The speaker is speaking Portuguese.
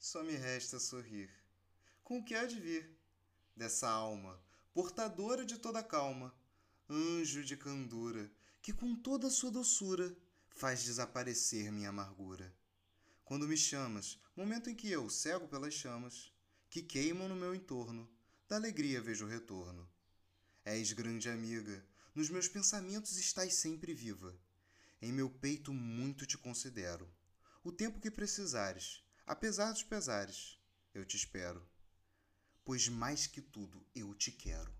só me resta sorrir. Com o que há de vir? Dessa alma, portadora de toda calma, anjo de candura, que com toda sua doçura faz desaparecer minha amargura. Quando me chamas, momento em que eu, cego pelas chamas, que queimam no meu entorno, da alegria vejo o retorno. És grande amiga, nos meus pensamentos estás sempre viva. Em meu peito muito te considero. O tempo que precisares, apesar dos pesares, eu te espero. Pois mais que tudo eu te quero.